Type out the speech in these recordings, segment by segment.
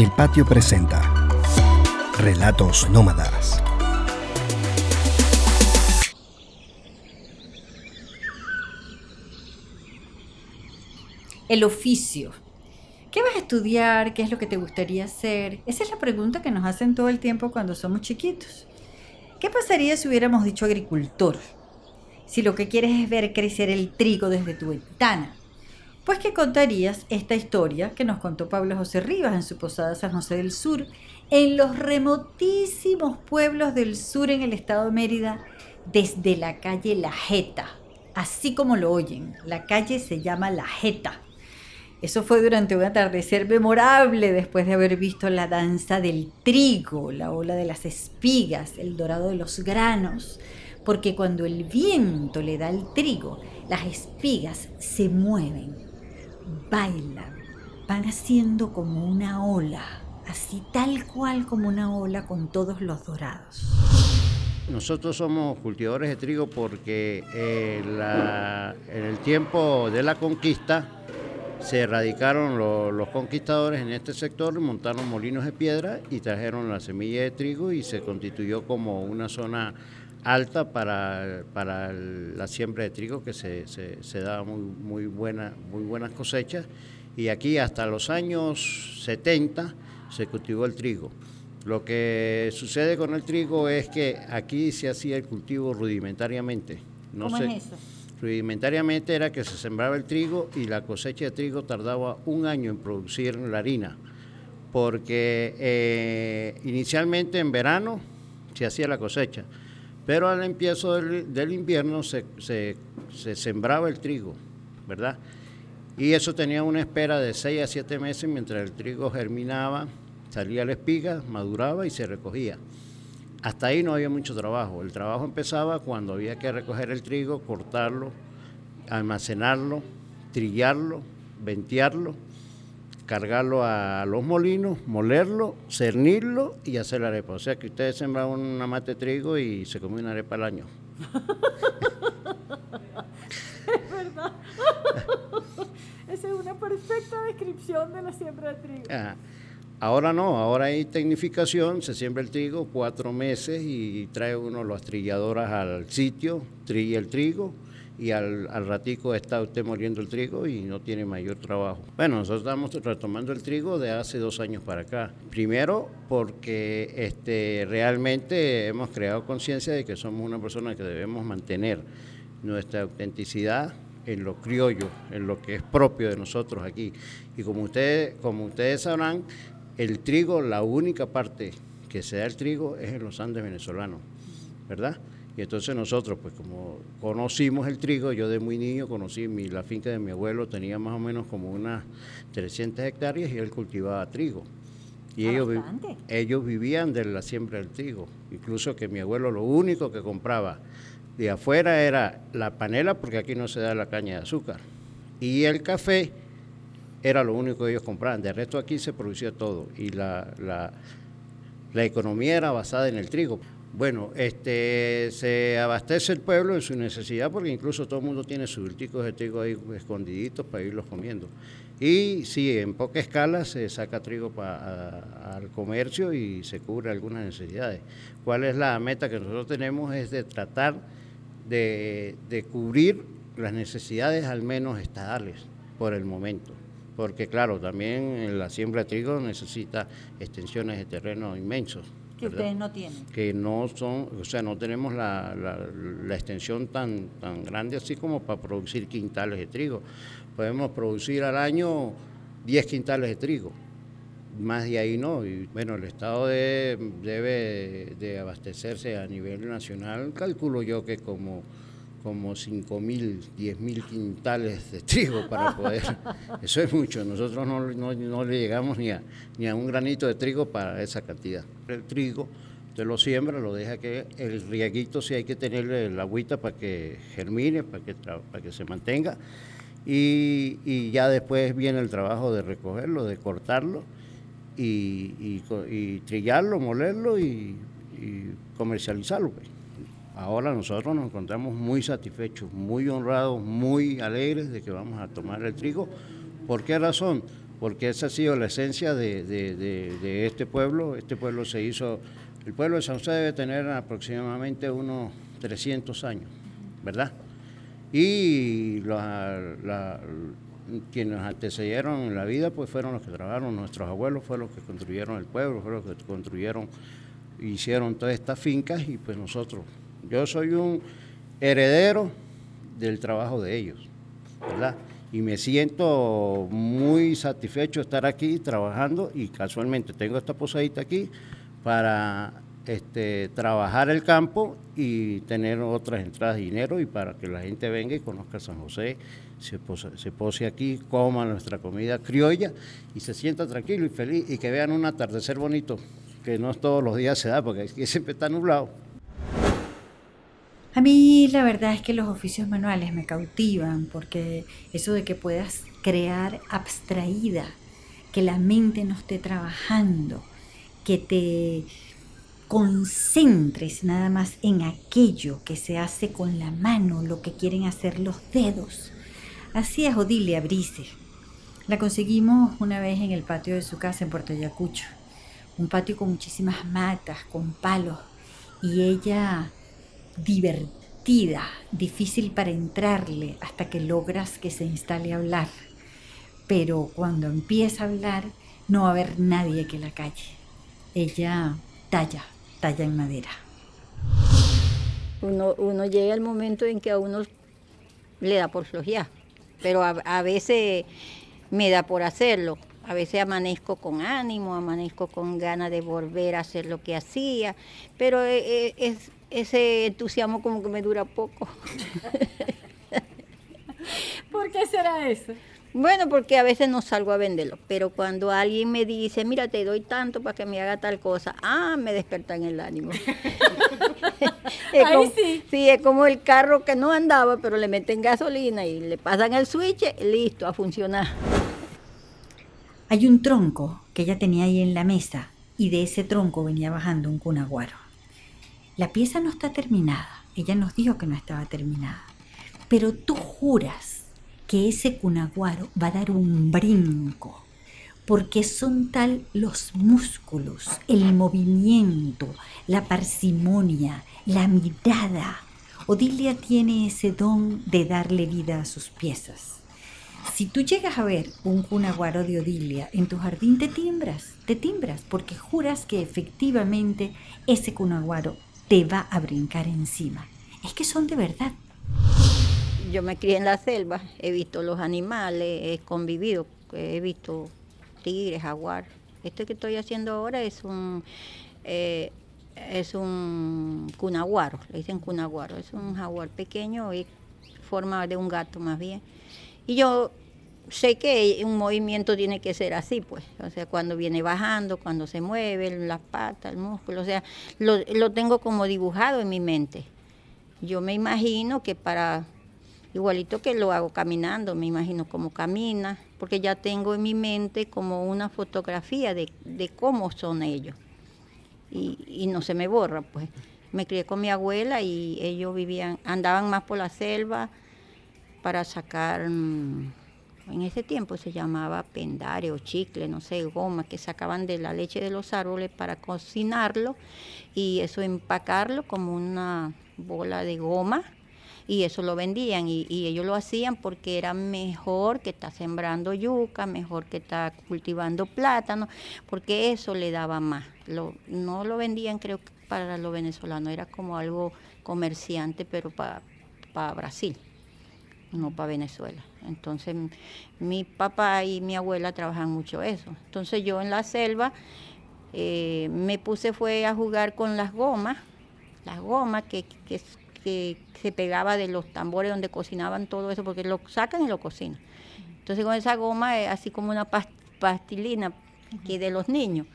El Patio presenta Relatos Nómadas. El oficio. ¿Qué vas a estudiar? ¿Qué es lo que te gustaría hacer? Esa es la pregunta que nos hacen todo el tiempo cuando somos chiquitos. ¿Qué pasaría si hubiéramos dicho agricultor? Si lo que quieres es ver crecer el trigo desde tu ventana. Pues que contarías esta historia que nos contó Pablo José Rivas en su posada San José del Sur, en los remotísimos pueblos del sur en el estado de Mérida, desde la calle La Jeta. Así como lo oyen, la calle se llama La Jeta eso fue durante un atardecer memorable después de haber visto la danza del trigo, la ola de las espigas, el dorado de los granos, porque cuando el viento le da al trigo, las espigas se mueven, bailan, van haciendo como una ola, así tal cual como una ola con todos los dorados. Nosotros somos cultivadores de trigo porque eh, en el tiempo de la conquista, se erradicaron los conquistadores en este sector, montaron molinos de piedra y trajeron la semilla de trigo y se constituyó como una zona alta para, para la siembra de trigo que se, se, daba muy, muy, buena, muy buenas cosechas y aquí hasta los años 70 se cultivó el trigo. Lo que sucede con el trigo es que aquí se hacía el cultivo rudimentariamente. No ¿Cómo es eso? rudimentariamente era que se sembraba el trigo y la cosecha de trigo tardaba un año en producir la harina, porque eh, inicialmente en verano se hacía la cosecha, pero al empiezo del, invierno se, sembraba el trigo, ¿verdad? Y eso tenía una espera de 6 a 7 meses mientras el trigo germinaba, salía la espiga, maduraba y se recogía. Hasta ahí no había mucho trabajo. El trabajo empezaba cuando había que recoger el trigo, cortarlo, almacenarlo, trillarlo, ventearlo, cargarlo a los molinos, molerlo, cernirlo y hacer la arepa. O sea que ustedes sembran una mate de trigo y se come una arepa al año. es verdad. Esa es una perfecta descripción de la siembra de trigo. Ahora no, ahora hay tecnificación, se siembra el trigo cuatro meses y trae uno las trilladoras al sitio, trilla el trigo y al, ratico está usted moliendo el trigo y no tiene mayor trabajo. Bueno, nosotros estamos retomando el trigo de hace dos años para acá. Primero porque este, realmente hemos creado conciencia de que somos una persona que debemos mantener nuestra autenticidad en lo criollo, en lo que es propio de nosotros aquí. Y como ustedes, como ustedes sabrán, el trigo, la única parte que se da el trigo es en los Andes venezolanos, ¿verdad? Y entonces nosotros, pues como conocimos el trigo, yo de muy niño conocí mi, la finca de mi abuelo, tenía más o menos como unas 300 hectáreas y él cultivaba trigo. Y ellos, ellos vivían de la siembra del trigo. Incluso que mi abuelo lo único que compraba de afuera era la panela, porque aquí no se da la caña de azúcar, y el café era lo único que ellos compraban. De resto aquí se producía todo y la, la, economía era basada en el trigo. Bueno, este, se abastece el pueblo en su necesidad porque incluso todo el mundo tiene sus bulticos de trigo ahí escondiditos para irlos comiendo. Y sí, en poca escala se saca trigo para, al comercio y se cubre algunas necesidades. ¿Cuál es la meta que nosotros tenemos? Es de tratar de, cubrir las necesidades al menos estadales por el momento porque claro, también la siembra de trigo necesita extensiones de terreno inmensos. Que ustedes no tienen. Que no son, o sea, no tenemos la, la, extensión tan, tan grande así como para producir quintales de trigo. Podemos producir al año 10 quintales de trigo, más de ahí no. Y bueno, el Estado debe de abastecerse a nivel nacional, calculo yo que como como 5 mil, 10 mil quintales de trigo para poder. Eso es mucho. Nosotros no, le llegamos ni a, ni a un granito de trigo para esa cantidad. El trigo, usted lo siembra, lo deja que el rieguito, si hay que tenerle la agüita para que germine, para que, para que se mantenga. Y, ya después viene el trabajo de recogerlo, de cortarlo y, trillarlo, molerlo y, comercializarlo. Pues. Ahora nosotros nos encontramos muy satisfechos, muy honrados, muy alegres de que vamos a tomar el trigo. ¿Por qué razón? porque esa ha sido la esencia de, este pueblo. Este pueblo se hizo, el pueblo de San José debe tener aproximadamente unos 300 años, ¿verdad? Y quienes nos antecedieron en la vida, pues fueron los que trabajaron, nuestros abuelos fueron los que construyeron el pueblo, fueron los que construyeron, hicieron todas estas fincas y pues nosotros, yo soy un heredero del trabajo de ellos, ¿verdad? Y me siento muy satisfecho estar aquí trabajando y casualmente tengo esta posadita aquí para este, trabajar el campo y tener otras entradas de dinero y para que la gente venga y conozca San José, se pose, aquí, coma nuestra comida criolla y se sienta tranquilo y feliz y que vean un atardecer bonito, que no todos los días se da porque aquí siempre está nublado. A mí la verdad es que los oficios manuales me cautivan porque eso de que puedas crear abstraída, que la mente no esté trabajando, que te concentres nada más en aquello que se hace con la mano, lo que quieren hacer los dedos. Así es Odilia Brice. La conseguimos una vez en el patio de su casa en Puerto Ayacucho. Un patio con muchísimas matas, con palos. Y ella divertida, difícil para entrarle hasta que logras que se instale a hablar. Pero cuando empieza a hablar, no va a haber nadie que la calle. Ella talla, talla en madera. Uno, uno llega el momento en que a uno le da por flojear, pero a veces me da por hacerlo. A veces amanezco con ánimo, amanezco con ganas de volver a hacer lo que hacía, pero eh, eh, es, ese entusiasmo como que me dura poco. ¿Por qué será eso? Bueno, porque a veces no salgo a venderlo, pero cuando alguien me dice, mira, te doy tanto para que me haga tal cosa, ah, me desperta en el ánimo. Ahí sí. Sí, es como el carro que no andaba, pero le meten gasolina y le pasan el switch, listo, a funcionar. Hay un tronco que ella tenía ahí en la mesa y de ese tronco venía bajando un cunaguaro. La pieza no está terminada, ella nos dijo que no estaba terminada, pero tú juras que ese cunaguaro va a dar un brinco, porque son tal los músculos, el movimiento, la parsimonia, la mirada. Odilia tiene ese don de darle vida a sus piezas. Si tú llegas a ver un cunaguaro de Odilia en tu jardín, te timbras, te timbras, porque juras que efectivamente ese cunaguaro te va a brincar encima. Es que son de verdad. Yo me crié en la selva, he visto los animales, he convivido, he visto tigres, jaguar. Este que estoy haciendo ahora es un eh, es un cunaguaro, le dicen cunaguaro, es un jaguar pequeño y forma de un gato más bien. Y yo sé que un movimiento tiene que ser así, pues, o sea, cuando viene bajando, cuando se mueve, las patas, el músculo, o sea, lo, lo tengo como dibujado en mi mente. Yo me imagino que para, igualito que lo hago caminando, me imagino cómo camina, porque ya tengo en mi mente como una fotografía de, de cómo son ellos. Y, y, no se me borra, pues. Me crié con mi abuela y ellos vivían, andaban más por la selva para sacar... Mm, en ese tiempo se llamaba pendare o chicle, no sé, goma, que sacaban de la leche de los árboles para cocinarlo y eso empacarlo como una bola de goma y eso lo vendían y, ellos lo hacían porque era mejor que estar sembrando yuca, mejor que estar cultivando plátano, porque eso le daba más. no lo vendían creo que para los venezolanos, era como algo comerciante, pero para Brasil no para Venezuela. Entonces mi papá y mi abuela trabajan mucho eso. Entonces yo en la selva eh, me puse fue a jugar con las gomas, las gomas que, que, se pegaba de los tambores donde cocinaban todo eso, porque lo sacan y lo cocinan. Entonces con esa goma es así como una pastilina que de los niños.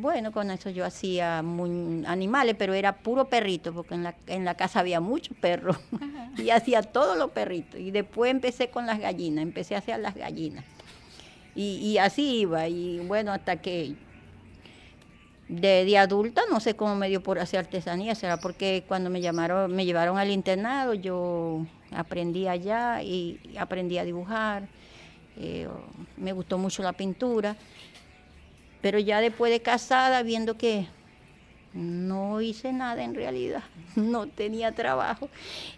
Bueno, con eso yo hacía animales, pero era puro perrito, porque en la, en la casa había muchos perros. y hacía todos los perritos. Y después empecé con las gallinas, empecé a hacer las gallinas. Y, así iba. Y bueno, hasta que de, adulta no sé cómo me dio por hacer artesanía, será porque cuando me llamaron, me llevaron al internado, yo aprendí allá y aprendí a dibujar eh, me gustó mucho la pintura, pero ya después de casada, viendo que no hice nada en realidad, no tenía trabajo,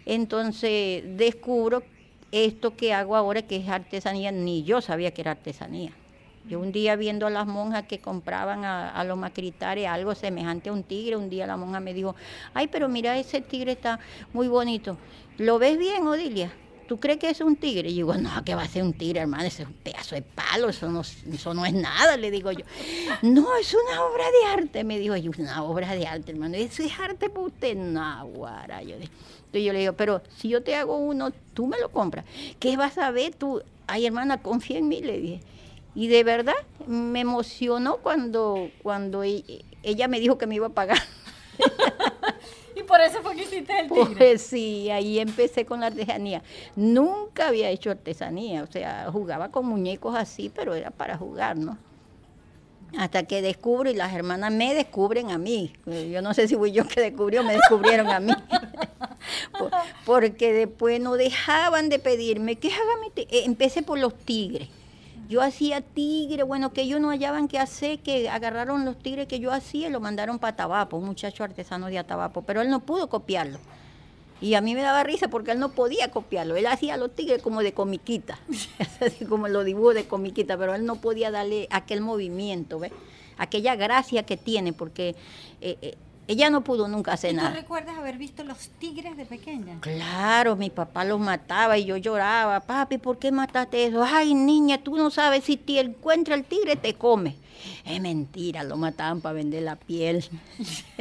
entonces descubro esto que hago ahora, que es artesanía, ni yo sabía que era artesanía. Yo un día viendo a las monjas que compraban a, los macritares algo semejante a un tigre, un día la monja me dijo, ay, pero mira, ese tigre está muy bonito. ¿Lo ves bien, Odilia? ¿Tú crees que es un tigre? Y digo, no, que va a ser un tigre, hermano, ese es un pedazo de palo, eso no, eso no es nada, le digo yo. No, es una obra de arte, me dijo, yo, una obra de arte, hermano, eso es arte para usted, no, guara. Yo, entonces yo le digo, pero si yo te hago uno, tú me lo compras. ¿Qué vas a ver tú? Ay, hermana, confía en mí, le dije. Y de verdad me emocionó cuando, cuando e, ella me dijo que me iba a pagar. y por eso fue que hiciste el tigre. Pues sí, ahí empecé con la artesanía. Nunca había hecho artesanía, o sea, jugaba con muñecos así, pero era para jugar, ¿no? Hasta que descubro y las hermanas me descubren a mí. Yo no sé si fui yo que descubrió, me descubrieron a mí. Porque después no dejaban de pedirme que haga mi eh, Empecé por los tigres yo hacía tigre, bueno, que ellos no hallaban qué hacer, que agarraron los tigres que yo hacía y lo mandaron para Tabapo, un muchacho artesano de Atabapo, pero él no pudo copiarlo. Y a mí me daba risa porque él no podía copiarlo. Él hacía los tigres como de comiquita, así como los dibujos de comiquita, pero él no podía darle aquel movimiento, ¿ves? Aquella gracia que tiene, porque eh, eh, ella no pudo nunca hacer nada. ¿Tú recuerdas haber visto los tigres de pequeña? Claro, mi papá los mataba y yo lloraba. Papi, ¿por qué mataste eso? Ay, niña, tú no sabes si te encuentra el tigre te come. Es mentira, lo mataban para vender la piel.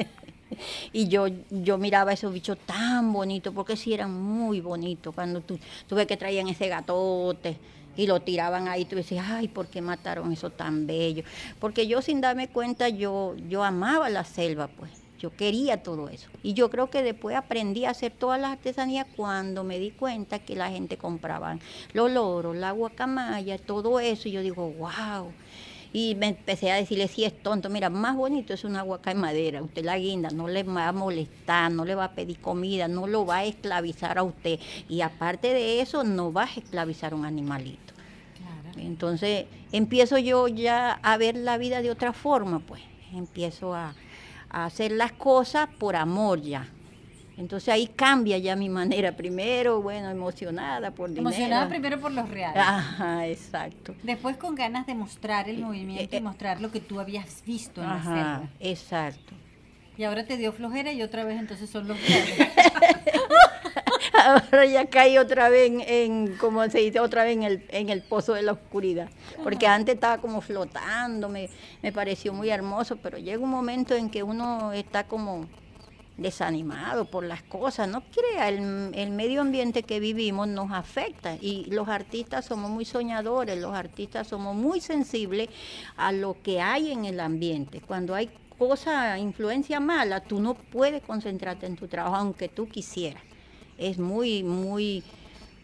y yo, yo miraba esos bichos tan bonitos, porque sí eran muy bonitos. Cuando tú, tú ves que traían ese gatote y lo tiraban ahí, tú decías, ay, ¿por qué mataron eso tan bello? Porque yo sin darme cuenta, yo, yo amaba la selva, pues. Yo quería todo eso. Y yo creo que después aprendí a hacer todas las artesanías cuando me di cuenta que la gente compraba los loros, la guacamaya, todo eso. Y yo digo, wow. Y me empecé a decirle, si es tonto, mira, más bonito es una guaca de madera. Usted la guinda, no le va a molestar, no le va a pedir comida, no lo va a esclavizar a usted. Y aparte de eso, no va a esclavizar a un animalito. Entonces empiezo yo ya a ver la vida de otra forma, pues. Empiezo a, a hacer las cosas por amor ya. Entonces ahí cambia ya mi manera. Primero, bueno, emocionada por dinero. Emocionada primero por los reales. Ajá, exacto. Después con ganas de mostrar el movimiento y eh, mostrar lo que tú habías visto en la selva. Exacto. Y ahora te dio flojera y otra vez entonces son los reales. Ahora ya caí otra vez en, como se dice, otra vez en el, en el pozo de la oscuridad. Porque antes estaba como flotando, me, me pareció muy hermoso, pero llega un momento en que uno está como desanimado por las cosas, no crea, el, el, medio ambiente que vivimos nos afecta y los artistas somos muy soñadores, los artistas somos muy sensibles a lo que hay en el ambiente. Cuando hay cosa, influencia mala, tú no puedes concentrarte en tu trabajo aunque tú quisieras es muy, muy,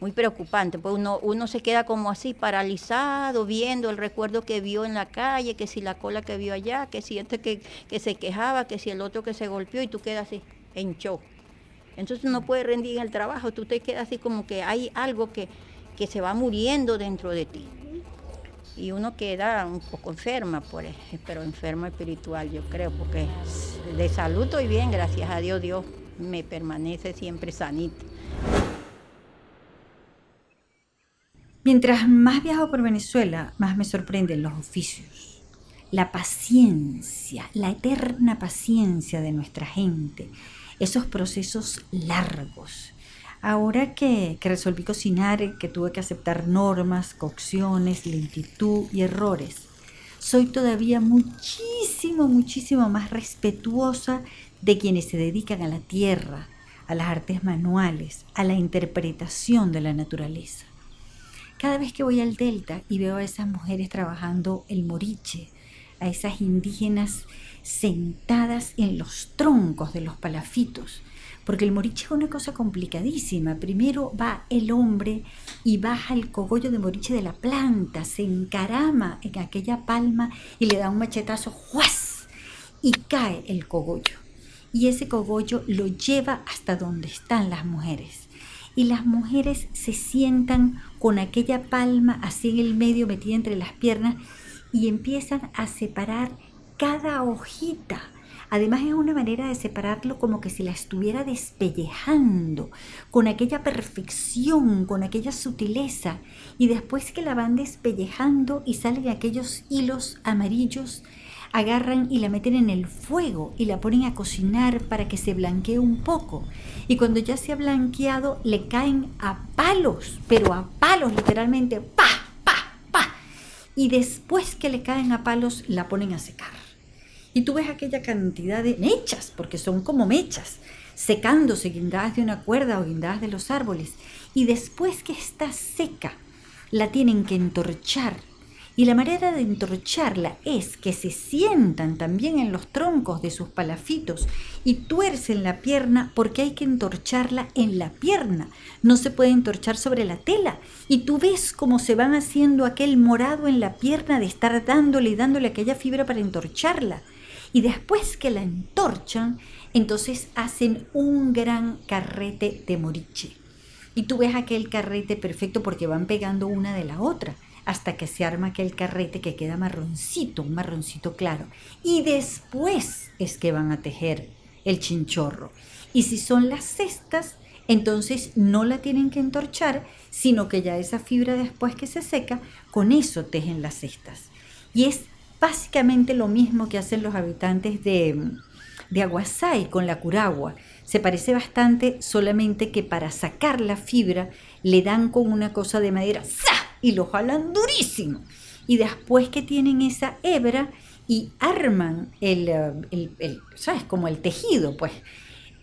muy preocupante, pues uno, uno se queda como así paralizado, viendo el recuerdo que vio en la calle, que si la cola que vio allá, que si este que, que se quejaba, que si el otro que se golpeó y tú quedas así en shock. Entonces no puedes rendir en el trabajo, tú te quedas así como que hay algo que, que se va muriendo dentro de ti. Y uno queda un poco enferma, por, pero enferma espiritual yo creo, porque de salud estoy bien, gracias a Dios, Dios me permanece siempre sanita. Mientras más viajo por Venezuela, más me sorprenden los oficios. La paciencia, la eterna paciencia de nuestra gente, esos procesos largos. Ahora que, que resolví cocinar, que tuve que aceptar normas, cocciones, lentitud y errores, soy todavía muchísimo, muchísimo más respetuosa de quienes se dedican a la tierra, a las artes manuales, a la interpretación de la naturaleza. Cada vez que voy al delta y veo a esas mujeres trabajando el moriche, a esas indígenas sentadas en los troncos de los palafitos, porque el moriche es una cosa complicadísima. Primero va el hombre y baja el cogollo de moriche de la planta, se encarama en aquella palma y le da un machetazo, ¡juas! y cae el cogollo y ese cogollo lo lleva hasta donde están las mujeres. Y las mujeres se sientan con aquella palma así en el medio metida entre las piernas y empiezan a separar cada hojita. Además es una manera de separarlo como que si la estuviera despellejando, con aquella perfección, con aquella sutileza. Y después que la van despellejando y salen aquellos hilos amarillos, agarran y la meten en el fuego y la ponen a cocinar para que se blanquee un poco. Y cuando ya se ha blanqueado, le caen a palos, pero a palos literalmente, pa, pa, pa. Y después que le caen a palos, la ponen a secar. Y tú ves aquella cantidad de mechas, porque son como mechas, secándose guindadas de una cuerda o guindadas de los árboles. Y después que está seca, la tienen que entorchar y la manera de entorcharla es que se sientan también en los troncos de sus palafitos y tuercen la pierna porque hay que entorcharla en la pierna. No se puede entorchar sobre la tela. Y tú ves cómo se van haciendo aquel morado en la pierna de estar dándole y dándole aquella fibra para entorcharla. Y después que la entorchan, entonces hacen un gran carrete de moriche. Y tú ves aquel carrete perfecto porque van pegando una de la otra hasta que se arma aquel carrete que queda marroncito, un marroncito claro. Y después es que van a tejer el chinchorro. Y si son las cestas, entonces no la tienen que entorchar, sino que ya esa fibra después que se seca, con eso tejen las cestas. Y es básicamente lo mismo que hacen los habitantes de, de Aguasay con la curagua. Se parece bastante, solamente que para sacar la fibra le dan con una cosa de madera y lo jalan durísimo. Y después que tienen esa hebra y arman el, eh, ¿sabes? Como el tejido, pues.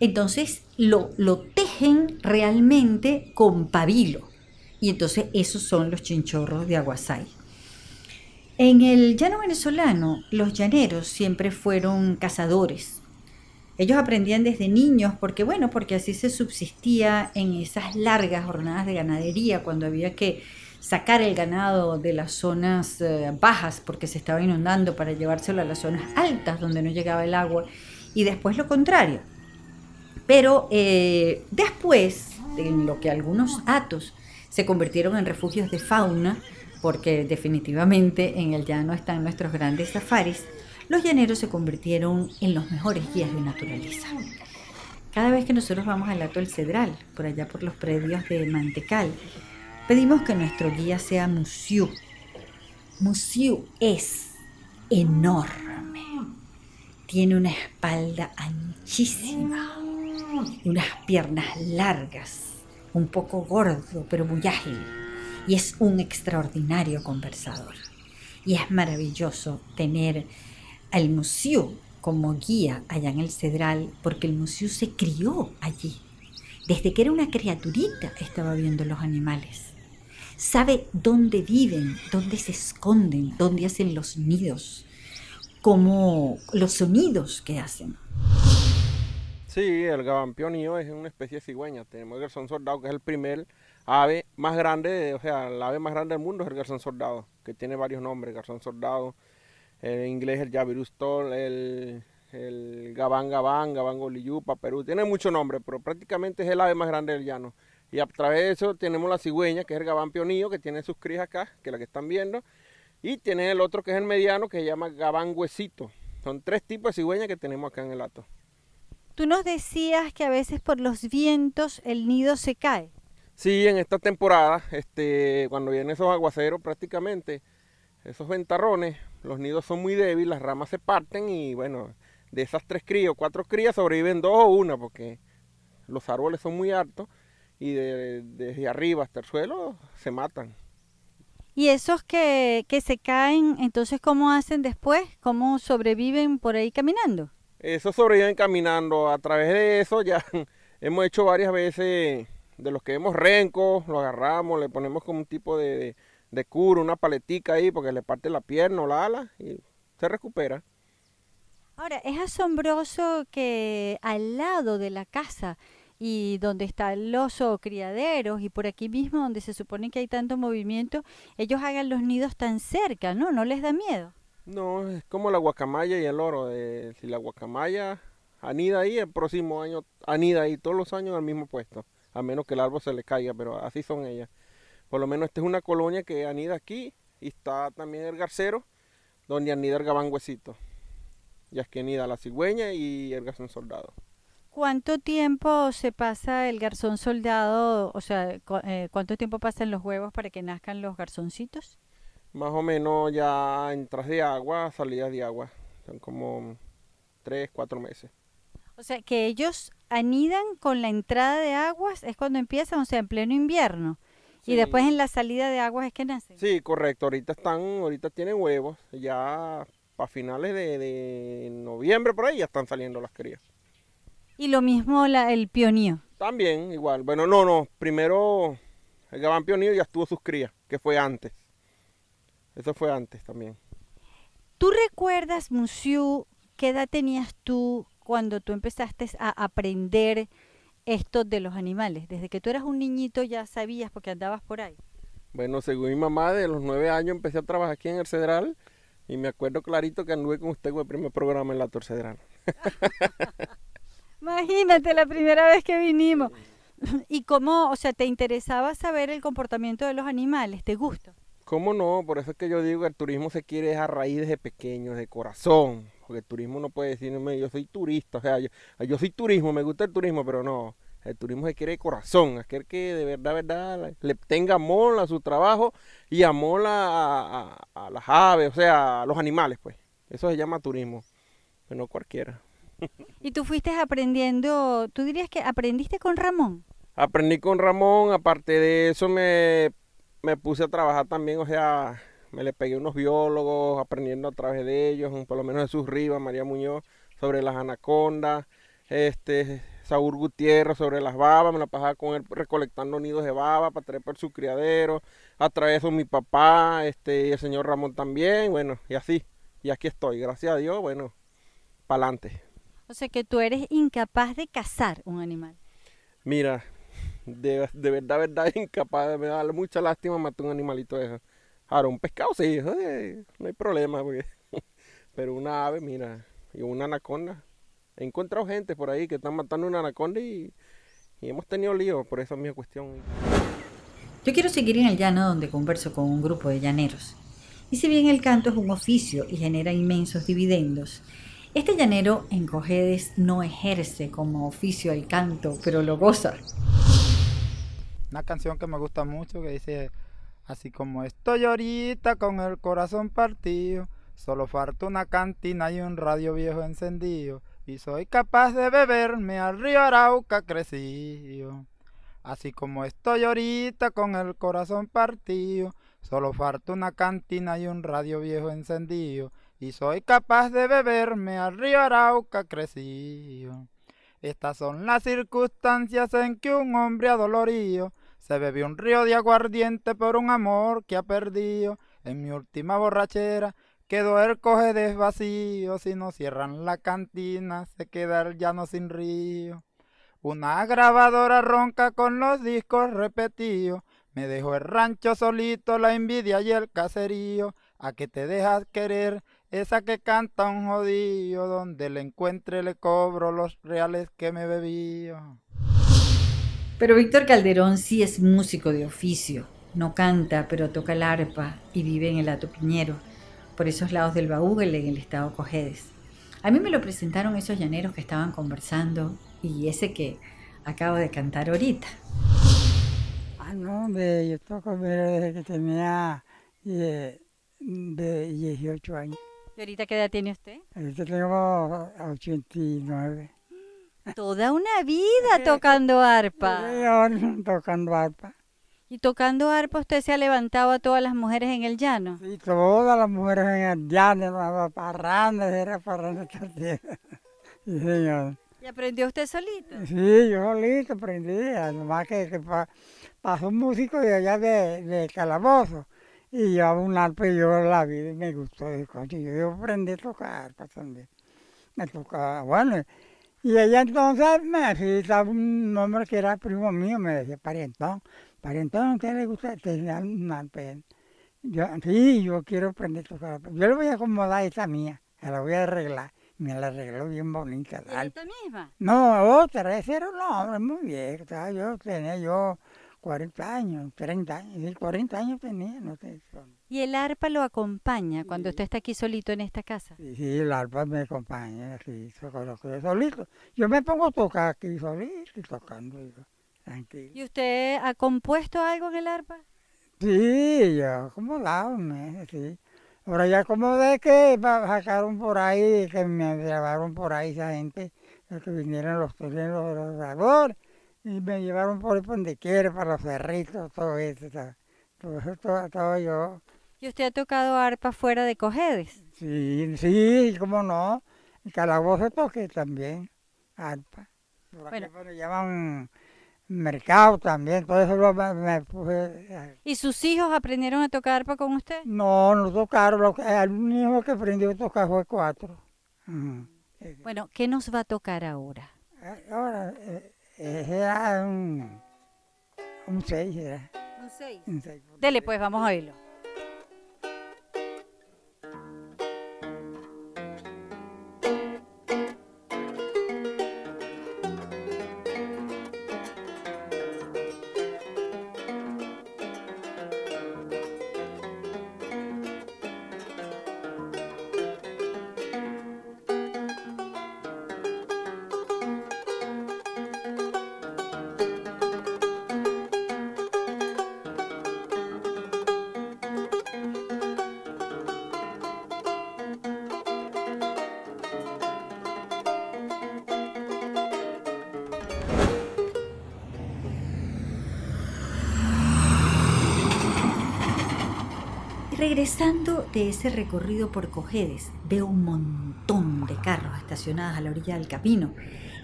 Entonces lo, lo tejen realmente con pabilo. Y entonces esos son los chinchorros de Aguasay. En el llano venezolano, los llaneros siempre fueron cazadores. Ellos aprendían desde niños porque, bueno, porque así se subsistía en esas largas jornadas de ganadería cuando había que sacar el ganado de las zonas eh, bajas porque se estaba inundando para llevárselo a las zonas altas donde no llegaba el agua y después lo contrario. Pero eh, después, en lo que algunos atos se convirtieron en refugios de fauna, porque definitivamente en el llano están nuestros grandes safaris, los llaneros se convirtieron en los mejores guías de naturaleza. Cada vez que nosotros vamos al Ato del Cedral, por allá por los predios de Mantecal, pedimos que nuestro guía sea Musiu. Musiu es enorme. Tiene una espalda anchísima, unas piernas largas, un poco gordo, pero muy ágil. Y es un extraordinario conversador. Y es maravilloso tener al museo como guía allá en el Cedral, porque el museo se crió allí. Desde que era una criaturita estaba viendo los animales. Sabe dónde viven, dónde se esconden, dónde hacen los nidos, como los sonidos que hacen. Sí, el gabampiónio es una especie de cigüeña. Tenemos el garzón soldado, que es el primer ave más grande, o sea, el ave más grande del mundo es el garzón soldado, que tiene varios nombres, garzón soldado, en inglés el Yavirustol, el, el Gabán Gabán, Gabán Goliyupa, Perú, tiene mucho nombre, pero prácticamente es el ave más grande del llano. Y a través de eso tenemos la cigüeña, que es el Gabán Pionillo, que tiene sus crías acá, que es la que están viendo. Y tiene el otro que es el mediano, que se llama Gabán Huesito. Son tres tipos de cigüeña que tenemos acá en el hato. Tú nos decías que a veces por los vientos el nido se cae. Sí, en esta temporada, este, cuando vienen esos aguaceros prácticamente, esos ventarrones, los nidos son muy débiles, las ramas se parten y bueno, de esas tres crías o cuatro crías sobreviven dos o una porque los árboles son muy altos y desde arriba hasta el suelo se matan. ¿Y esos que, que se caen, entonces cómo hacen después? ¿Cómo sobreviven por ahí caminando? Esos sobreviven caminando. A través de eso ya hemos hecho varias veces de los que vemos rencos, lo agarramos, le ponemos como un tipo de de curo, una paletica ahí porque le parte la pierna o la ala y se recupera. Ahora, es asombroso que al lado de la casa y donde está el oso criaderos y por aquí mismo donde se supone que hay tanto movimiento, ellos hagan los nidos tan cerca, ¿no? ¿No les da miedo? No, es como la guacamaya y el oro. De, si la guacamaya anida ahí, el próximo año anida ahí todos los años al mismo puesto, a menos que el árbol se le caiga, pero así son ellas Por lo menos esta es una colonia que anida aquí y está también el garcero, donde anida el gabán huesito. Y aquí anida la cigüeña y el garzón soldado. ¿Cuánto tiempo se pasa el garzón soldado? O sea, cu- eh, ¿cuánto tiempo pasan los huevos para que nazcan los garzoncitos? Más o menos ya entras de agua, salidas de agua. Son como tres, cuatro meses. O sea, que ellos anidan con la entrada de aguas, es cuando empiezan, o sea, en pleno invierno. Y después en la salida de aguas es que nacen. Sí, correcto. Ahorita están, ahorita tienen huevos. Ya para finales de, de noviembre por ahí ya están saliendo las crías. Y lo mismo la, el pionío. También igual. Bueno, no, no. Primero el gabán pionío ya estuvo sus crías, que fue antes. Eso fue antes también. ¿Tú recuerdas, Musiu, qué edad tenías tú cuando tú empezaste a aprender esto de los animales? Desde que tú eras un niñito ya sabías porque andabas por ahí. Bueno, según mi mamá, de los nueve años empecé a trabajar aquí en el Cedral. Y me acuerdo clarito que anduve con usted con el primer programa en la Torcedral. Imagínate la primera vez que vinimos. ¿Y cómo, o sea, te interesaba saber el comportamiento de los animales? ¿Te gusta? ¿Cómo no? Por eso es que yo digo que el turismo se quiere a raíz desde pequeño, de corazón. Porque el turismo no puede decirme, yo soy turista. O sea, yo, yo soy turismo, me gusta el turismo, pero no. El turismo se quiere de corazón. Es que de verdad, verdad, le tenga amor a su trabajo y amor a- a las aves, o sea, a los animales, pues. Eso se llama turismo. Pero no cualquiera. Y tú fuiste aprendiendo, tú dirías que aprendiste con Ramón. Aprendí con Ramón, aparte de eso me, me puse a trabajar también, o sea, me le pegué unos biólogos, aprendiendo a través de ellos, por lo menos Jesús Rivas, María Muñoz, sobre las anacondas, este, Saúl Gutiérrez sobre las babas, me la pasaba con él recolectando nidos de baba para traer por su criadero, a través de mi papá, este, y el señor Ramón también, bueno, y así, y aquí estoy, gracias a Dios, bueno, para adelante. O sea que tú eres incapaz de cazar un animal. Mira, de, de verdad, verdad, incapaz, me da mucha lástima matar un animalito de eso. Ahora, un pescado sí, no hay problema, porque- pero una ave, mira, y una anaconda. He encontrado gente por ahí que están matando una anaconda y, y hemos tenido lío por esa misma cuestión. Yo quiero seguir en el llano donde converso con un grupo de llaneros. Y si bien el canto es un oficio y genera inmensos dividendos, este llanero en Cojedes no ejerce como oficio el canto, pero lo goza. Una canción que me gusta mucho que dice así como estoy ahorita con el corazón partido, solo falta una cantina y un radio viejo encendido, y soy capaz de beberme al río Arauca crecido. Así como estoy ahorita con el corazón partido, solo falta una cantina y un radio viejo encendido, y soy capaz de beberme al río Arauca crecido. Estas son las circunstancias en que un hombre adolorido se bebió un río de aguardiente por un amor que ha perdido. En mi última borrachera quedó el cojedes vacío. Si no cierran la cantina, se queda el llano sin río. Una grabadora ronca con los discos repetidos. Me dejó el rancho solito, la envidia y el caserío. A que te dejas querer, esa que canta un jodido. Donde le encuentre le cobro los reales que me bebío. Pero Víctor Calderón sí es músico de oficio. No canta, pero toca el arpa y vive en el Hato Piñero, por esos lados del Baúgel en el estado Cojedes. A mí me lo presentaron esos llaneros que estaban conversando y ese que acabo de cantar ahorita. Ah, no, hombre, yo toco desde que tenía eh, de 18 años. ¿Y ahorita qué edad tiene usted? Ahorita tengo 89. Toda una vida tocando arpa. Tocando arpa. Y tocando arpa usted se ha levantado a todas las mujeres en el llano. Y todas las mujeres en el llano, las parrandas, era parranda todo el tiempo. Sí, señor. ¿Y aprendió usted solito? Sí, yo solito aprendí, nomás que, que pa- pasó un músico de allá de, de Calabozo y llevaba un arpa y yo la vi y me gustó. Y coño, yo, yo aprendí a tocar arpa también. Me tocaba, bueno, y ella entonces me citaba un hombre que era primo mío, me decía, parientón, parientón, ¿a usted le gusta tener un arpa? Yo, sí, yo quiero aprender a tocar arpa. Yo le voy a acomodar esa mía, se la voy a arreglar. Me la arregló bien bonita. la. ¿Esta misma? No, otra, ese era un hombre muy viejo, ¿sabes? Yo tenía yo 40 años, 30 años, sí, 40 años tenía, no sé. son- ¿Y el arpa lo acompaña cuando usted está aquí solito en esta casa? Sí, sí, el arpa me acompaña, sí, yo solito. Yo me pongo a tocar aquí solito y tocando, digo, tranquilo. ¿Y usted ha compuesto algo en el arpa? Sí, yo como dado, ¿no? sí. Ahora ya como de que sacaron por ahí, que me llevaron por ahí esa gente, los que vinieron los toreros, los oradores, y me llevaron por donde quiera, para los cerritos, todo eso, todo eso, todo, todo yo. ¿Y usted ha tocado arpa fuera de Cojedes? Sí, sí, cómo no. El calabozo toqué también, arpa. Por Bueno. aquí bueno, llaman mercado también, todo eso lo me, puse a- ¿Y sus hijos aprendieron a tocar arpa con usted? No, no tocaron. Lo el único que aprendió a tocar fue cuatro. Eh, Bueno, ¿qué nos va a tocar ahora? Ahora, eh, eh, era un, un seis, era. Un seis. Un seis. Dele, pues, vamos a oírlo. De ese recorrido por Cojedes, veo un montón de carros estacionados a la orilla del camino.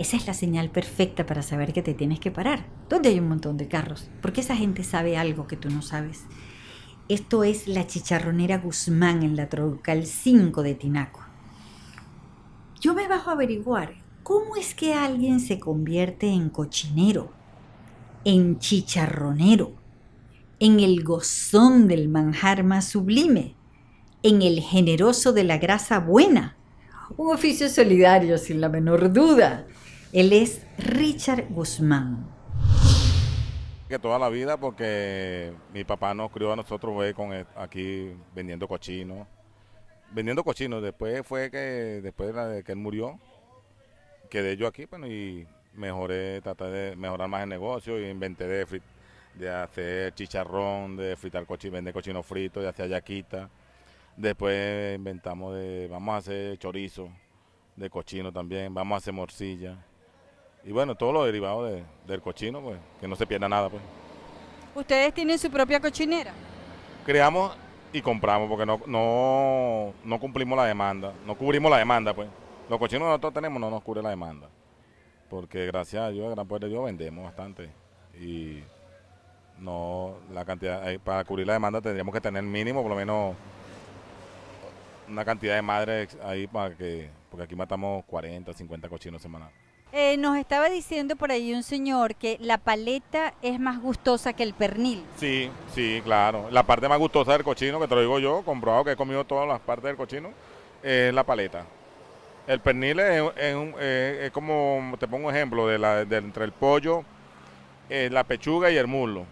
Esa es la señal perfecta para saber que te tienes que parar. ¿Dónde hay un montón de carros? Porque esa gente sabe algo que tú no sabes. Esto es la chicharronera Guzmán en la Troncal 5 de Tinaco. Yo me bajo a averiguar cómo es que alguien se convierte en cochinero, en chicharronero, en el gozón del manjar más sublime, en el generoso de la grasa buena. Un oficio solidario, sin la menor duda. Él es Richard Guzmán. que toda la vida porque mi papá nos crió a nosotros fue con el- aquí vendiendo cochinos vendiendo cochinos después fue que después de la- de que él murió quedé yo aquí bueno y mejoré traté de mejorar más el negocio y inventé de frit- de hacer chicharrón de fritar cochinos vender cochinos fritos de hacer yaquita después inventamos de vamos a hacer chorizo de cochino también vamos a hacer morcilla y bueno todo lo derivado de- del cochino pues que no se pierda nada pues ¿Ustedes tienen su propia cochinera? creamos y compramos porque no, no, no cumplimos la demanda, no cubrimos la demanda, pues. Los cochinos que nosotros tenemos no nos cubre la demanda. Porque gracias a Dios, a gran poder de Dios, vendemos bastante. Y no, la cantidad, eh, para cubrir la demanda tendríamos que tener mínimo por lo menos una cantidad de madres ahí para que, porque aquí matamos 40, 50 cochinos semanales. Eh, nos estaba diciendo por ahí un señor que la paleta es más gustosa que el pernil. Sí, sí, claro. La parte más gustosa del cochino, que te lo digo yo, comprobado que he comido todas las partes del cochino, es la paleta. El pernil es, es un- es- es como, te pongo un ejemplo, de la, de entre el pollo, eh, la pechuga y el muslo.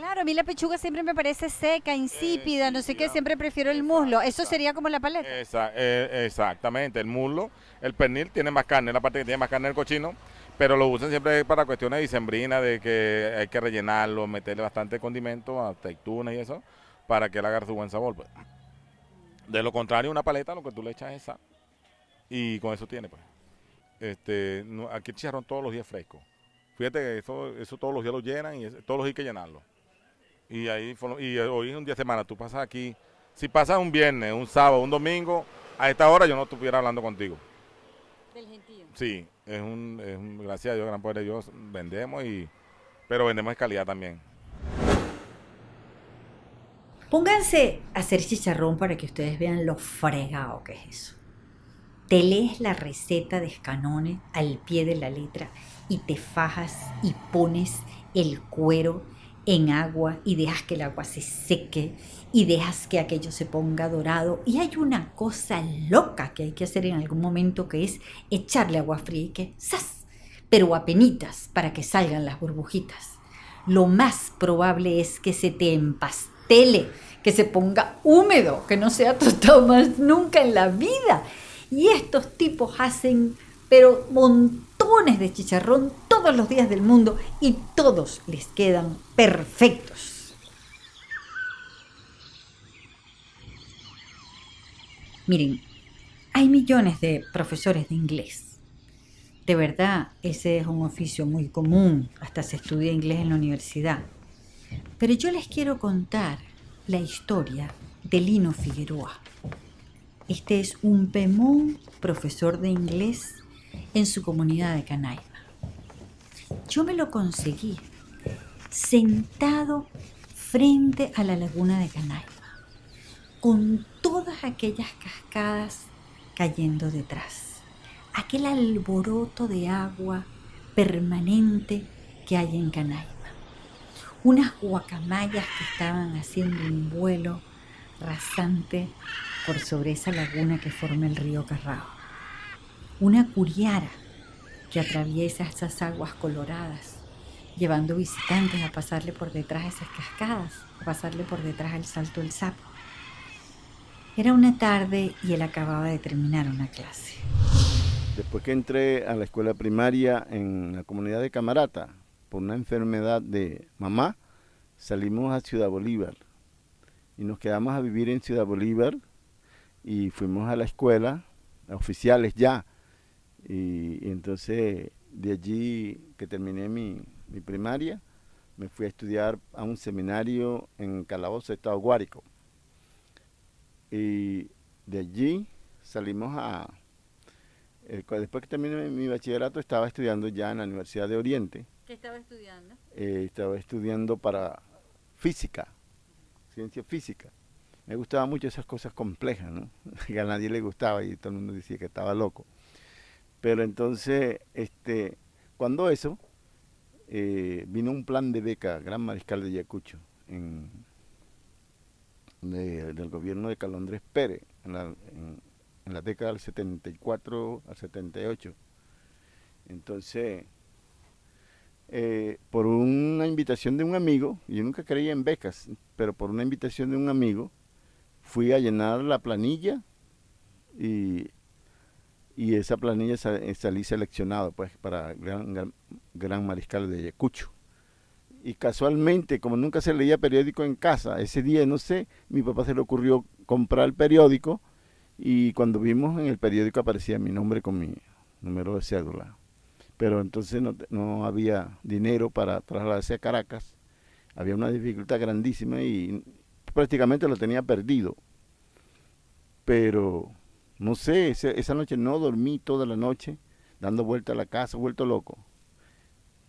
Claro, a mí la pechuga siempre me parece seca, insípida, no sé qué, siempre prefiero el muslo. Eso sería como la paleta. Esa- eh, exactamente, el muslo, el pernil tiene más carne, la parte que tiene más carne del cochino, pero lo usan siempre para cuestiones dicembrinas, de que hay que rellenarlo, meterle bastante condimento, aceitunas y eso, para que él agarre su buen sabor. pues. De lo contrario, una paleta, lo que tú le echas es sal, y con eso tiene, pues. Este, no- aquí el chicharrón todos los días fresco. Fíjate que eso, eso todos los días lo llenan y es- todos los días hay que llenarlo. Y ahí y hoy es un día de semana, tú pasas aquí, si pasas un viernes, un sábado, un domingo, a esta hora yo no estuviera hablando contigo. Del gentío. Sí, es un, es un- gracias a Dios, gran poder de Dios, vendemos y, pero vendemos de calidad también. Pónganse a hacer chicharrón para que ustedes vean lo fregado que es eso. Te lees la receta de Scanone al pie de la letra y te fajas y pones el cuero en agua y dejas que el agua se seque y dejas que aquello se ponga dorado. Y hay una cosa loca que hay que hacer en algún momento que es echarle agua fría y que ¡zas! Pero apenitas para que salgan las burbujitas. lo más probable es que se te empastele, que se ponga húmedo, que no sea tostado más nunca en la vida. Y estos tipos hacen, pero montones de chicharrón todos los días del mundo y todos les quedan perfectos. Miren, hay millones de profesores de inglés de verdad, ese es un oficio muy común, hasta se estudia inglés en la universidad. Pero yo les quiero contar la historia de Lino Figueroa. Este es un pemón profesor de inglés en su comunidad de Canaima. Yo me lo conseguí sentado frente a la laguna de Canaima, con todas aquellas cascadas cayendo detrás aquel alboroto de agua permanente que hay en Canaima. Unas guacamayas que estaban haciendo un vuelo rasante por sobre esa laguna que forma el río Carrao. Una curiara que atraviesa esas aguas coloradas, llevando visitantes a pasarle por detrás esas cascadas, a pasarle por detrás el salto del sapo. Era una tarde y él acababa de terminar una clase. Después que entré a la escuela primaria en la comunidad de Camarata, por una enfermedad de mamá, salimos a Ciudad Bolívar y nos quedamos a vivir en Ciudad Bolívar y fuimos a la escuela, oficiales ya. Y, entonces de allí que terminé mi, mi, primaria, me fui a estudiar a un seminario en Calabozo, Estado Guárico. Y de allí salimos a, después que terminé mi bachillerato estaba estudiando ya en la Universidad de Oriente. ¿Qué estaba estudiando? Eh, estaba estudiando para física, ciencia física. Me gustaban mucho esas cosas complejas, ¿no? que a nadie le gustaba y todo el mundo decía que estaba loco. Pero entonces, este, cuando eso, eh, vino un plan de beca, Gran Mariscal de Yacucho, en, del gobierno de Calondrés Pérez, en, la, década del 74 al 78. Entonces, eh, por una invitación de un amigo, yo nunca creía en becas, pero por una invitación de un amigo, fui a llenar la planilla y, y esa planilla eh, salí seleccionado pues para gran, gran, mariscal de Ayacucho. Y casualmente, como nunca se leía periódico en casa, ese día, no sé, mi papá se le ocurrió comprar el periódico y cuando vimos en el periódico aparecía mi nombre con mi número de cédula. Pero entonces no, había dinero para trasladarse a Caracas. Había una dificultad grandísima y prácticamente lo tenía perdido. Pero no sé, esa noche no dormí toda la noche, dando vuelta a la casa, vuelto loco.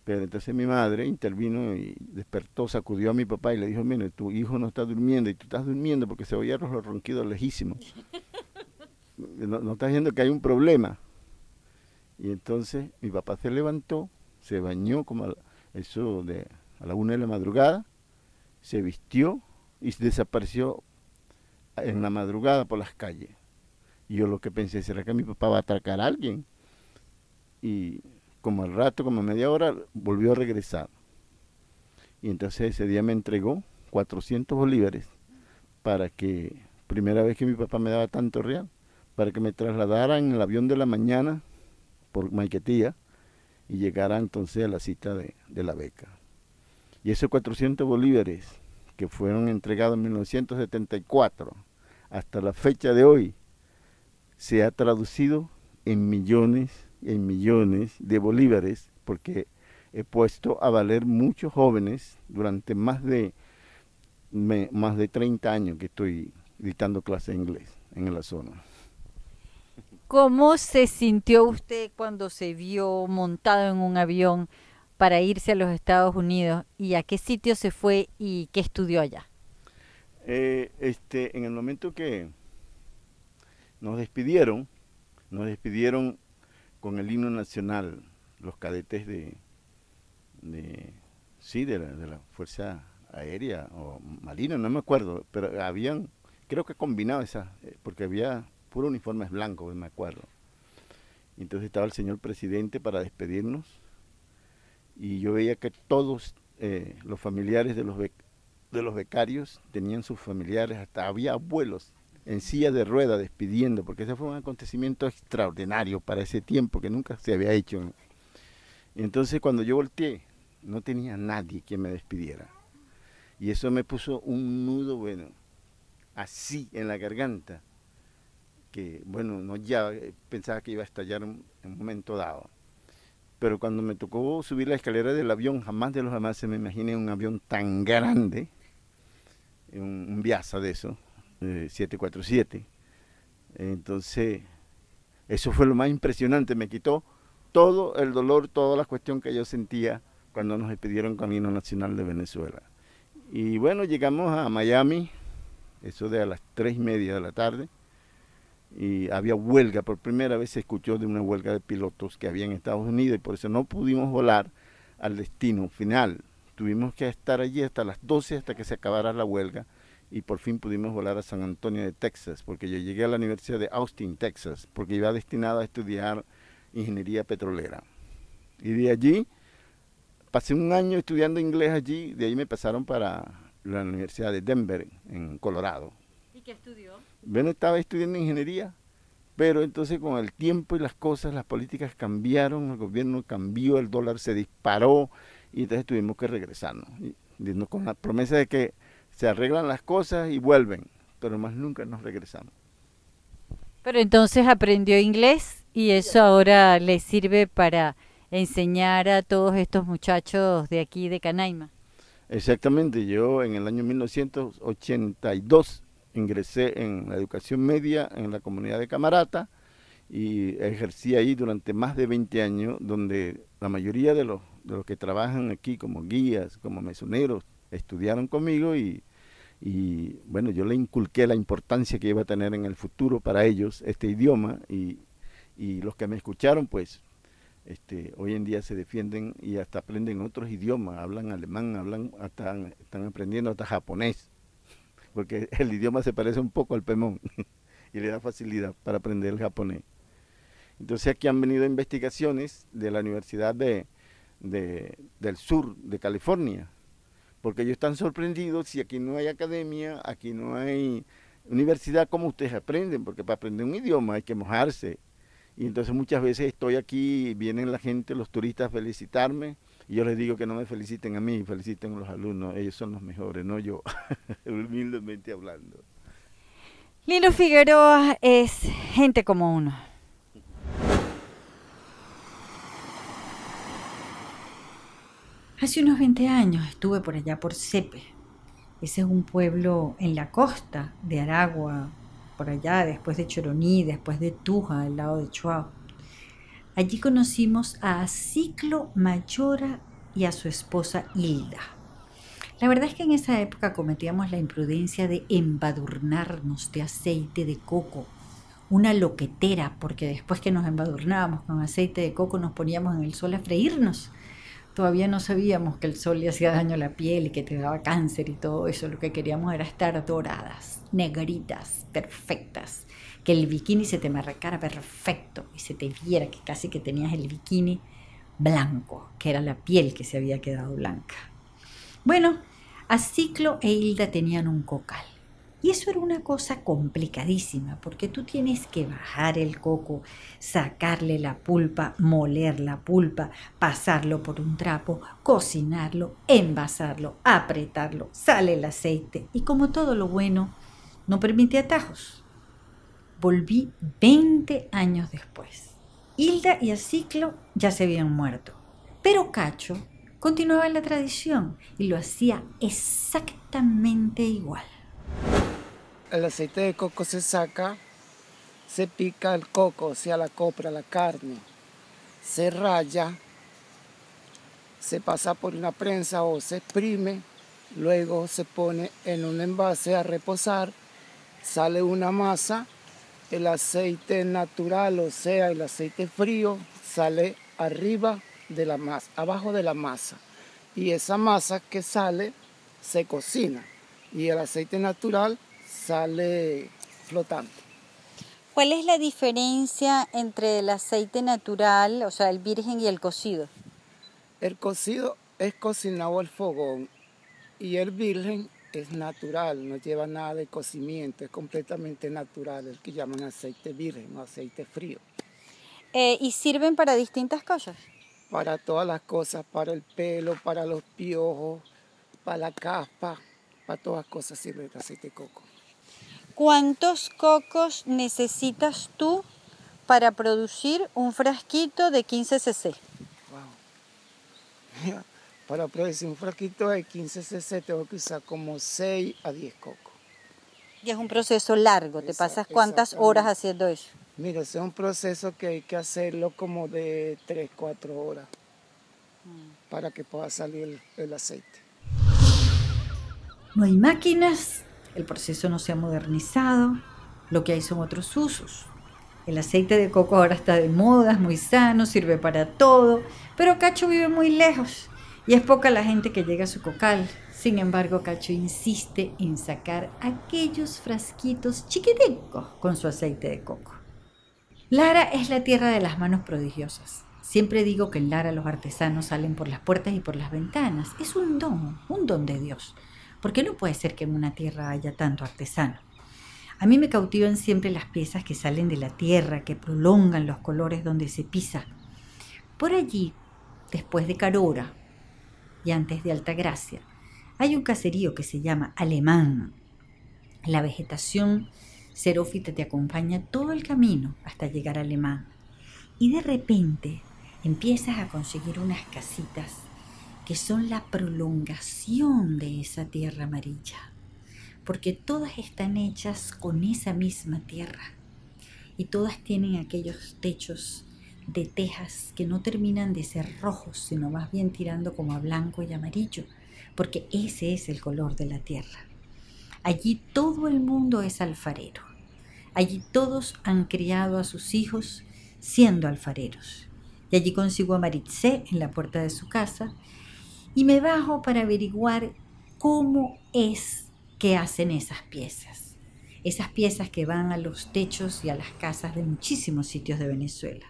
Pero entonces mi madre intervino y despertó, sacudió a mi papá y le dijo, mire, tu hijo no está durmiendo y tú estás durmiendo porque se oían los ronquidos lejísimos no, está viendo que hay un problema. Y entonces mi papá se levantó, se bañó como a, eso de a la una de la madrugada, se vistió y desapareció en la madrugada por las calles. Y yo lo que pensé, ¿será que mi papá va a atracar a alguien? Y como al rato, como a media hora, volvió a regresar. Y entonces ese día me entregó 400 bolívares para que, primera vez que mi papá me daba tanto real, para que me trasladaran en el avión de la mañana por Maiquetía y llegara entonces a la cita de, la beca. Y esos 400 bolívares que fueron entregados en 1974 hasta la fecha de hoy se ha traducido en millones y en millones de bolívares porque he puesto a valer muchos jóvenes durante más de más de 30 años que estoy dictando clase de inglés en la zona. ¿Cómo se sintió usted cuando se vio montado en un avión para irse a los Estados Unidos y a qué sitio se fue y qué estudió allá? Eh, este, en el momento que nos despidieron, nos despidieron con el himno nacional, los cadetes de, de sí, de la, Fuerza Aérea o Marina, no me acuerdo, pero habían, creo que combinado esas, eh, porque había puro uniformes blancos, me acuerdo. Entonces estaba el señor presidente para despedirnos y yo veía que todos eh, los familiares de los, de los becarios tenían sus familiares, hasta había abuelos en silla de rueda despidiendo, porque ese fue un acontecimiento extraordinario para ese tiempo que nunca se había hecho. Entonces cuando yo volteé, no tenía nadie que me despidiera. Y eso me puso un nudo, bueno, así en la garganta, que bueno, no ya pensaba que iba a estallar en un momento dado. Pero cuando me tocó subir la escalera del avión, jamás de los jamás se me imaginé un avión tan grande, un, un Viasa de eso, eh, 747. Entonces, eso fue lo más impresionante, me quitó todo el dolor, toda la cuestión que yo sentía cuando nos despidieron Camino Nacional de Venezuela. Y bueno, llegamos a Miami, eso de a las tres y media de la tarde, y había huelga, por primera vez se escuchó de una huelga de pilotos que había en Estados Unidos y por eso no pudimos volar al destino final. Tuvimos que estar allí hasta las 12 hasta que se acabara la huelga y por fin pudimos volar a San Antonio de Texas, porque yo llegué a la Universidad de Austin, Texas, porque iba destinado a estudiar ingeniería petrolera. Y de allí pasé un año estudiando inglés allí, de ahí me pasaron para la Universidad de Denver, en Colorado. ¿Y qué estudió? Bueno, estaba estudiando ingeniería, pero entonces con el tiempo y las cosas, las políticas cambiaron, el gobierno cambió, el dólar se disparó y entonces tuvimos que regresarnos. Y, con la promesa de que se arreglan las cosas y vuelven, pero más nunca nos regresamos. Pero entonces aprendió inglés y eso ahora le sirve para enseñar a todos estos muchachos de aquí de Canaima. Exactamente, yo en el año 1982 ingresé en la educación media en la comunidad de Camarata y ejercí ahí durante más de 20 años, donde la mayoría de los, de los que trabajan aquí como guías, como mesoneros, estudiaron conmigo y, y bueno, yo le inculqué la importancia que iba a tener en el futuro para ellos este idioma y, los que me escucharon pues este, hoy en día se defienden y hasta aprenden otros idiomas, hablan alemán, hablan, hasta, están aprendiendo hasta japonés, porque el idioma se parece un poco al pemón y le da facilidad para aprender el japonés. Entonces aquí han venido investigaciones de la Universidad de- del Sur de California, porque ellos están sorprendidos si aquí no hay academia, aquí no hay universidad, ¿cómo ustedes aprenden? Porque para aprender un idioma hay que mojarse. Y entonces muchas veces estoy aquí, vienen la gente, los turistas a felicitarme, y yo les digo que no me feliciten a mí, feliciten a los alumnos, ellos son los mejores, no yo, humildemente hablando. Lino Figueroa es gente como uno. Hace unos 20 años estuve por allá por Cepe. Ese es un pueblo en la costa de Aragua, por allá, después de Choroní, después de Tuja, al lado de Chuao. Allí conocimos a Ciclo Mayora y a su esposa Hilda. La verdad es que en esa época cometíamos la imprudencia de embadurnarnos de aceite de coco, una loquetera, porque después que nos embadurnábamos con aceite de coco nos poníamos en el sol a freírnos. Todavía no sabíamos que el sol le hacía daño a la piel y que te daba cáncer y todo eso. Lo que queríamos era estar doradas, negritas, perfectas. Que el bikini se te marcara perfecto y se te viera que casi que tenías el bikini blanco, que era la piel que se había quedado blanca. Bueno, a Ciclo e Hilda tenían un cocal. Y eso era una cosa complicadísima, porque tú tienes que bajar el coco, sacarle la pulpa, moler la pulpa, pasarlo por un trapo, cocinarlo, envasarlo, apretarlo, sale el aceite. Y como todo lo bueno, no permite atajos. Volví 20 años después. Hilda y Aciclo ya se habían muerto, pero Cacho continuaba la tradición y lo hacía exactamente igual. El aceite de coco se saca, se pica el coco, o sea, la copra, la carne, se raya, se pasa por una prensa o se exprime, luego se pone en un envase a reposar, sale una masa, el aceite natural, o sea, el aceite frío, sale arriba de la masa, abajo de la masa. Y esa masa que sale se cocina y el aceite natural sale flotante. ¿Cuál es la diferencia entre el aceite natural, o sea, el virgen y el cocido? El cocido es cocinado al fogón y el virgen es natural, no lleva nada de cocimiento, es completamente natural, el que llaman aceite virgen o aceite frío. Eh, ¿Y sirven para distintas cosas? Para todas las cosas, para el pelo, para los piojos, para la caspa, para todas las cosas sirve el aceite de coco. ¿Cuántos cocos necesitas tú para producir un frasquito de 15 cc? Wow. Para producir un frasquito de 15 cc tengo que usar como 6 a 10 cocos. Y es un proceso largo, ¿te pasas cuántas horas haciendo eso? Mira, es un proceso que hay que hacerlo como de 3, 4 horas mm. para que pueda salir el, el aceite. No hay máquinas, el proceso no se ha modernizado, lo que hay son otros usos. El aceite de coco ahora está de moda, es muy sano, sirve para todo, pero Cacho vive muy lejos y es poca la gente que llega a su cocal. Sin embargo, Cacho insiste en sacar aquellos frasquitos chiquiticos con su aceite de coco. Lara es la tierra de las manos prodigiosas. Siempre digo que en Lara los artesanos salen por las puertas y por las ventanas. Es un don, un don de Dios. Porque no puede ser que en una tierra haya tanto artesano. A mí me cautivan siempre las piezas que salen de la tierra, que prolongan los colores donde se pisa. Por allí, después de Carora y antes de Altagracia, hay un caserío que se llama Alemán. La vegetación xerófita te acompaña todo el camino hasta llegar a Alemán. Y de repente empiezas a conseguir unas casitas que son la prolongación de esa tierra amarilla, porque todas están hechas con esa misma tierra y todas tienen aquellos techos de tejas que no terminan de ser rojos, sino más bien tirando como a blanco y amarillo, porque ese es el color de la tierra. Allí todo el mundo es alfarero. Allí todos han criado a sus hijos siendo alfareros. Y allí consigo a Maritze en la puerta de su casa y me bajo para averiguar cómo es que hacen esas piezas. Esas piezas que van a los techos y a las casas de muchísimos sitios de Venezuela.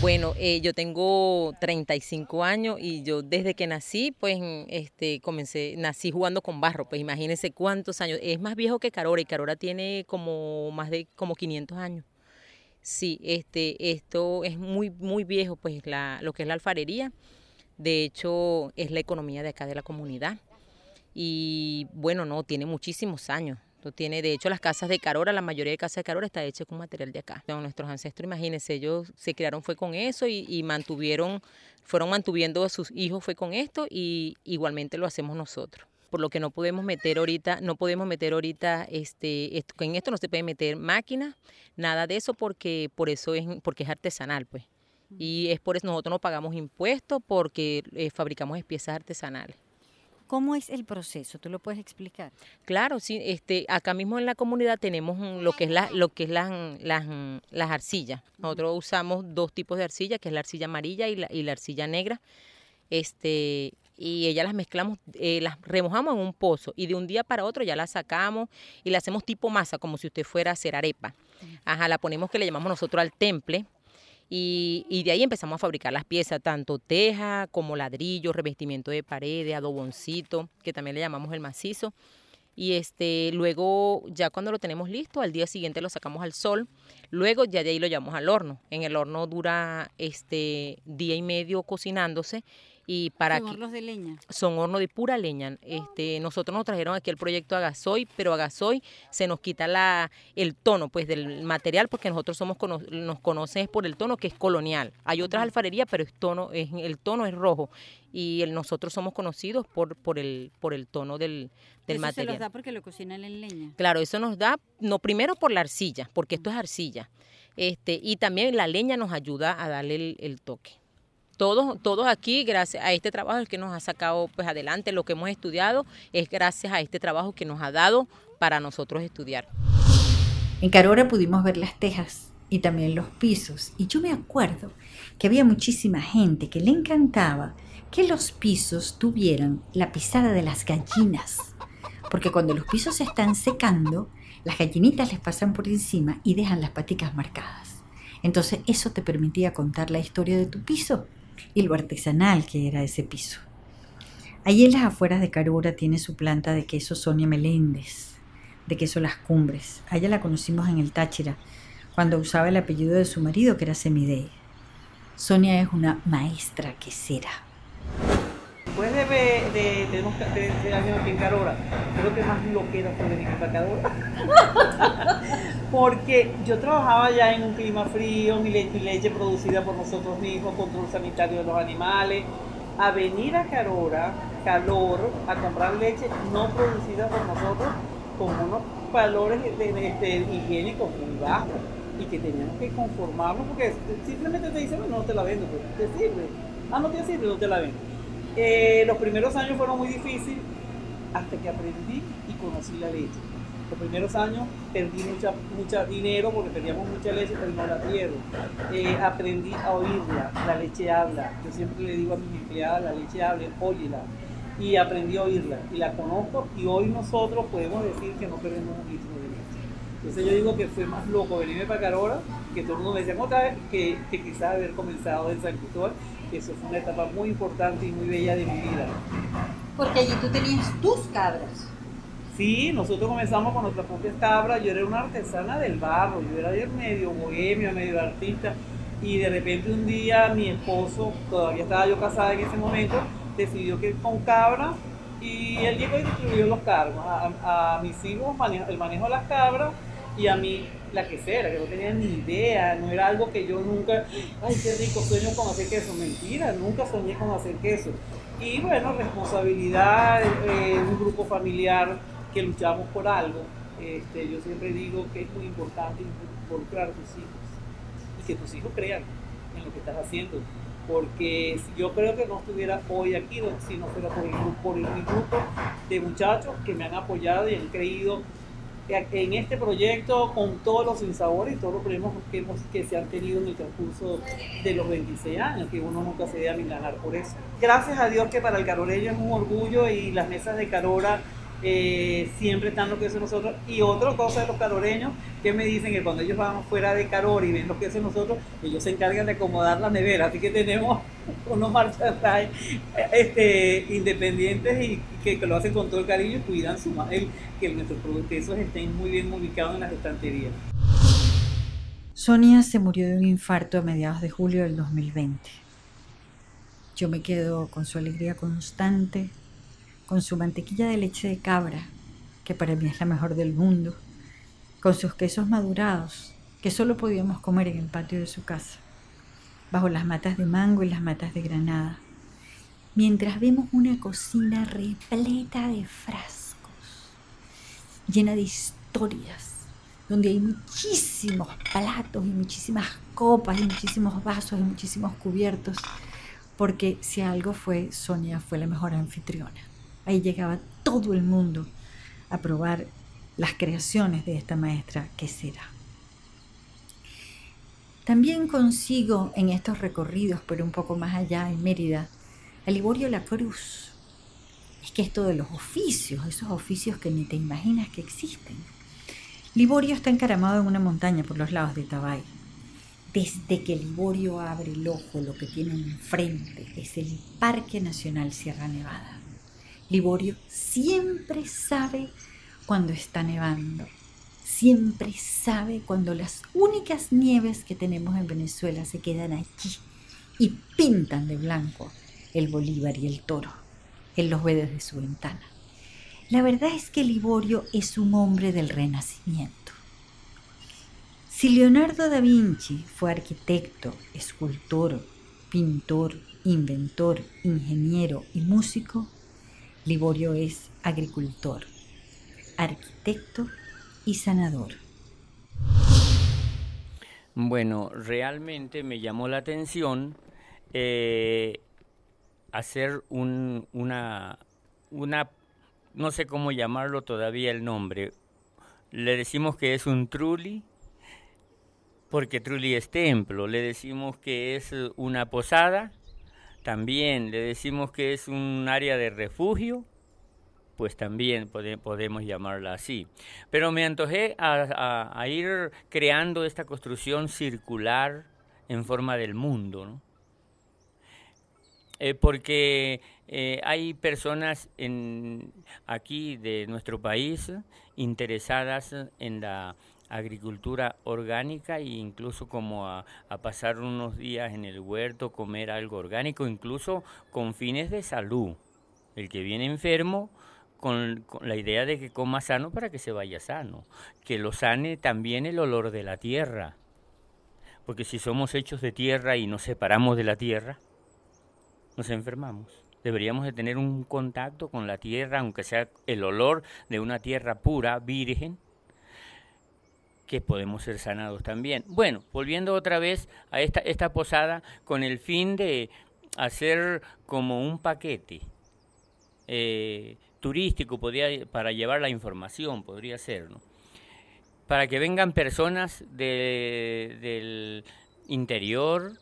Bueno, eh, yo tengo 35 años y yo desde que nací, pues este, comencé, nací jugando con barro, pues imagínense cuántos años. Es más viejo que Carora y Carora tiene como más de como 500 años. Sí, este, esto es muy, muy viejo, pues la, lo que es la alfarería. De hecho, es la economía de acá de la comunidad. Y bueno, no, tiene muchísimos años. Tiene, de hecho, las casas de Carora, la mayoría de casas de Carora está hecha con material de acá. nuestros ancestros, imagínense, ellos se criaron fue con eso y, mantuvieron, fueron mantuviendo a sus hijos fue con esto y igualmente lo hacemos nosotros. Por lo que no podemos meter ahorita, no podemos meter ahorita, este, en esto no se puede meter máquinas, nada de eso porque por eso es, porque es artesanal, pues. Y es por eso nosotros no pagamos impuestos porque eh, fabricamos piezas artesanales. ¿Cómo es el proceso? ¿Tú lo puedes explicar? Claro, sí, este, acá mismo en la comunidad tenemos lo que es la, lo que es las, las, las arcillas. Nosotros usamos dos tipos de arcilla, que es la arcilla amarilla y la, y la arcilla negra. Este, y ellas las mezclamos, eh, las remojamos en un pozo y de un día para otro ya las sacamos y la hacemos tipo masa, como si usted fuera a hacer arepa. Ajá, la ponemos que le llamamos nosotros al temple y, de ahí empezamos a fabricar las piezas, tanto teja como ladrillo, revestimiento de paredes, adoboncito, que también le llamamos el macizo. Y este, luego, ya cuando lo tenemos listo, al día siguiente lo sacamos al sol. Luego ya de ahí lo llevamos al horno. En el horno dura este día y medio cocinándose y para son hornos de leña. son hornos de pura leña. Este nosotros nos trajeron aquí el proyecto Agasoy pero Agasoy se nos quita la el tono pues del material porque nosotros somos nos conocen por el tono que es colonial. Hay otras alfarerías pero es tono es, el tono es rojo. Y el, nosotros somos conocidos por por el por el tono del, del eso material. se nos da porque lo cocinan en leña. Claro, eso nos da no primero por la arcilla, porque esto es arcilla. Este, y también la leña nos ayuda a darle el, el toque todos, todos aquí, gracias a este trabajo que nos ha sacado pues adelante, lo que hemos estudiado, es gracias a este trabajo que nos ha dado para nosotros estudiar. En Carora pudimos ver las tejas y también los pisos, y yo me acuerdo que había muchísima gente que le encantaba que los pisos tuvieran la pisada de las gallinas, porque cuando los pisos se están secando, las gallinitas les pasan por encima y dejan las paticas marcadas. Entonces eso te permitía contar la historia de tu piso y lo artesanal que era ese piso. Allí en las afueras de Carora tiene su planta de queso Sonia Meléndez, de queso Las Cumbres. A ella la conocimos en el Táchira, cuando usaba el apellido de su marido, que era Semidey. Sonia es una maestra quesera. Después de, de, de, tenemos 13 años aquí en Carora, creo que más lo que era fue venir para Carora. Porque yo trabajaba ya en un clima frío, mi leche, mi producida por nosotros mismos, control sanitario de los animales. A venir a Carora, calor, a comprar leche no producida por nosotros, con unos valores de, de, higiénicos muy bajos y que teníamos que conformarnos porque simplemente te dicen, no, no te la vendo, pues, te sirve. Ah, no te sirve, no te la vendo. Eh, los primeros años fueron muy difíciles hasta que aprendí y conocí la leche. Los primeros años perdí mucha, mucha dinero porque perdíamos mucha leche, pero no la pierdo. Eh, aprendí a oírla, la leche habla. Yo siempre le digo a mis empleadas, la leche habla, óyela. Y aprendí a oírla y la conozco y hoy nosotros podemos decir que no perdemos un litro de leche. Entonces yo digo que fue más loco venirme para Carora, que todo el mundo me decía otra vez, que, que quizás haber comenzado en San Cristóbal eso fue una etapa muy importante y muy bella de mi vida. Porque allí tú tenías tus cabras. Sí, nosotros comenzamos con nuestras propias cabras. Yo era una artesana del barro, yo era medio bohemia, medio artista. Y de repente un día mi esposo, todavía estaba yo casada en ese momento, decidió que con cabras y él llegó y distribuyó los cargos. A, mis hijos el manejo de las cabras y a mí la quesera, que no tenía ni idea, no era algo que yo nunca, ay, qué rico sueño con hacer queso, mentira, nunca soñé con hacer queso. Y bueno, responsabilidad, eh, un grupo familiar que luchamos por algo. Este, yo siempre digo que es muy importante involucrar a tus hijos y que tus hijos crean en lo que estás haciendo. Porque yo creo que no estuviera hoy aquí si no fuera por el, por el grupo de muchachos que me han apoyado y han creído en este proyecto con todos los insabores y todos los problemas que, hemos, que se han tenido en el transcurso de los 26 años, que uno nunca se debe ganar por eso. Gracias a Dios que para el caroreño es un orgullo y las mesas de Carora eh, siempre están los quesos nosotros. Y otra cosa de los caroreños que me dicen que cuando ellos van fuera de Carora y ven los quesos nosotros, ellos se encargan de acomodar la nevera. Así que tenemos unos marchas este, independientes y que, lo hacen con todo el cariño y cuidan su, el, que nuestros quesos estén muy bien ubicados en las estanterías. Sonia se murió de un infarto a mediados de julio del 2020. Yo me quedo con su alegría constante, con su mantequilla de leche de cabra, que para mí es la mejor del mundo, con sus quesos madurados, que solo podíamos comer en el patio de su casa, bajo las matas de mango y las matas de granada, mientras vemos una cocina repleta de frascos, llena de historias, donde hay muchísimos platos y muchísimas copas y muchísimos vasos y muchísimos cubiertos, porque si algo fue, Sonia fue la mejor anfitriona. Ahí llegaba todo el mundo a probar las creaciones de esta maestra quesera. También consigo en estos recorridos, pero un poco más allá en Mérida, a Liborio La Cruz. Es que esto de los oficios, esos oficios que ni te imaginas que existen. Liborio está encaramado en una montaña por los lados de Tabay. Desde que Liborio abre el ojo, lo que tiene enfrente es el Parque Nacional Sierra Nevada. Liborio siempre sabe cuando está nevando. Siempre sabe cuando las únicas nieves que tenemos en Venezuela se quedan allí y pintan de blanco el Bolívar y el toro. Él los ve desde su ventana. La verdad es que Liborio es un hombre del renacimiento. Si Leonardo da Vinci fue arquitecto, escultor, pintor, inventor, ingeniero y músico, Liborio es agricultor, arquitecto y sanador. Bueno, realmente me llamó la atención eh, hacer un, una, una, no sé cómo llamarlo todavía el nombre. Le decimos que es un truli, porque truli es templo. Le decimos que es una posada, también le decimos que es un área de refugio, pues también podemos llamarla así. Pero me antojé a, ir creando esta construcción circular en forma del mundo. eh, porque eh, hay personas en, aquí de nuestro país interesadas en la agricultura orgánica e incluso como a, pasar unos días en el huerto, comer algo orgánico, incluso con fines de salud. El que viene enfermo con, con, la idea de que coma sano para que se vaya sano, que lo sane también el olor de la tierra, porque si somos hechos de tierra y nos separamos de la tierra, nos enfermamos. Deberíamos de tener un contacto con la tierra, aunque sea el olor de una tierra pura, virgen, que podemos ser sanados también. Bueno, volviendo otra vez a esta, esta posada con el fin de hacer como un paquete eh, turístico podría, para llevar la información, podría ser, ¿no? Para que vengan personas de, del interior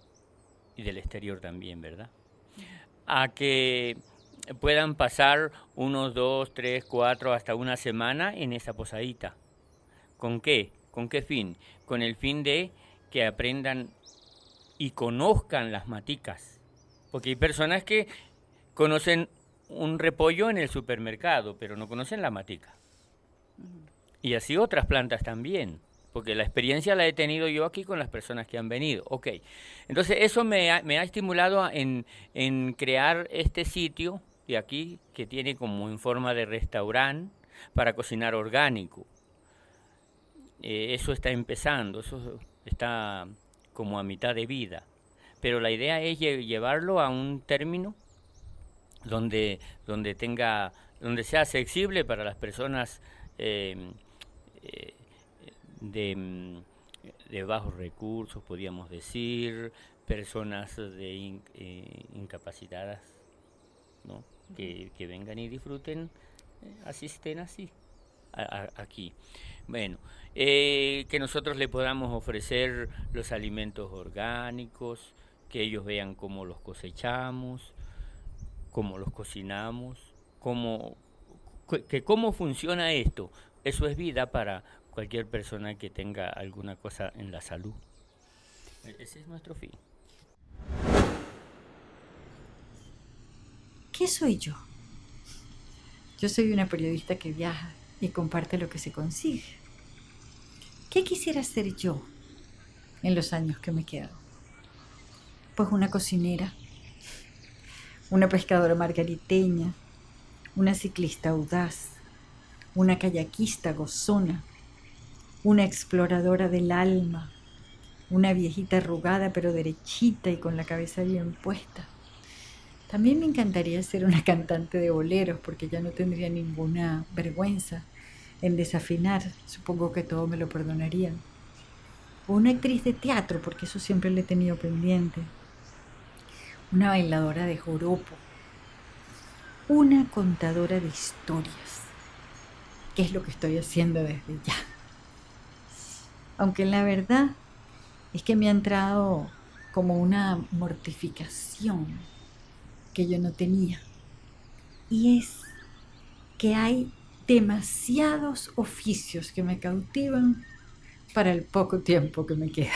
y del exterior también, ¿verdad? A que puedan pasar unos dos, tres, cuatro, hasta una semana en esa posadita. ¿Con qué? ¿Con qué fin? Con el fin de que aprendan y conozcan las maticas. Porque hay personas que conocen un repollo en el supermercado, pero no conocen la matica. Y así otras plantas también, porque la experiencia la he tenido yo aquí con las personas que han venido. Ok, entonces eso me ha, estimulado en, en crear este sitio de aquí, que tiene como en forma de restaurante para cocinar orgánico. Eh, eso está empezando, eso está como a mitad de vida. Pero la idea es llevarlo a un término donde, donde tenga, donde sea accesible para las personas eh, eh, de, de, bajos recursos, podríamos decir, personas de eh, incapacitadas, ¿no? que, vengan y disfruten, asisten así, aquí. Bueno, que nosotros le podamos ofrecer los alimentos orgánicos, que ellos vean cómo los cosechamos, cómo los cocinamos, cómo, que cómo funciona esto. Eso es vida para cualquier persona que tenga alguna cosa en la salud. E-, ese es nuestro fin. ¿Qué soy yo? Yo soy una periodista que viaja y comparte lo que se consigue. ¿Qué quisiera ser yo en los años que me quedan? Pues una cocinera una pescadora margariteña, una ciclista audaz, una kayakista gozona, una exploradora del alma, una viejita arrugada pero derechita y con la cabeza bien puesta. También me encantaría ser una cantante de boleros porque ya no tendría ninguna vergüenza en desafinar, supongo que todo me lo perdonarían. O una actriz de teatro porque eso siempre le he tenido pendiente una bailadora de joropo, una contadora de historias, que es lo que estoy haciendo desde ya. Aunque la verdad es que me ha entrado como una mortificación que yo no tenía. Y es que hay demasiados oficios que me cautivan para el poco tiempo que me queda.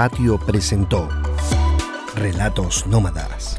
Patio presentó Relatos Nómadas.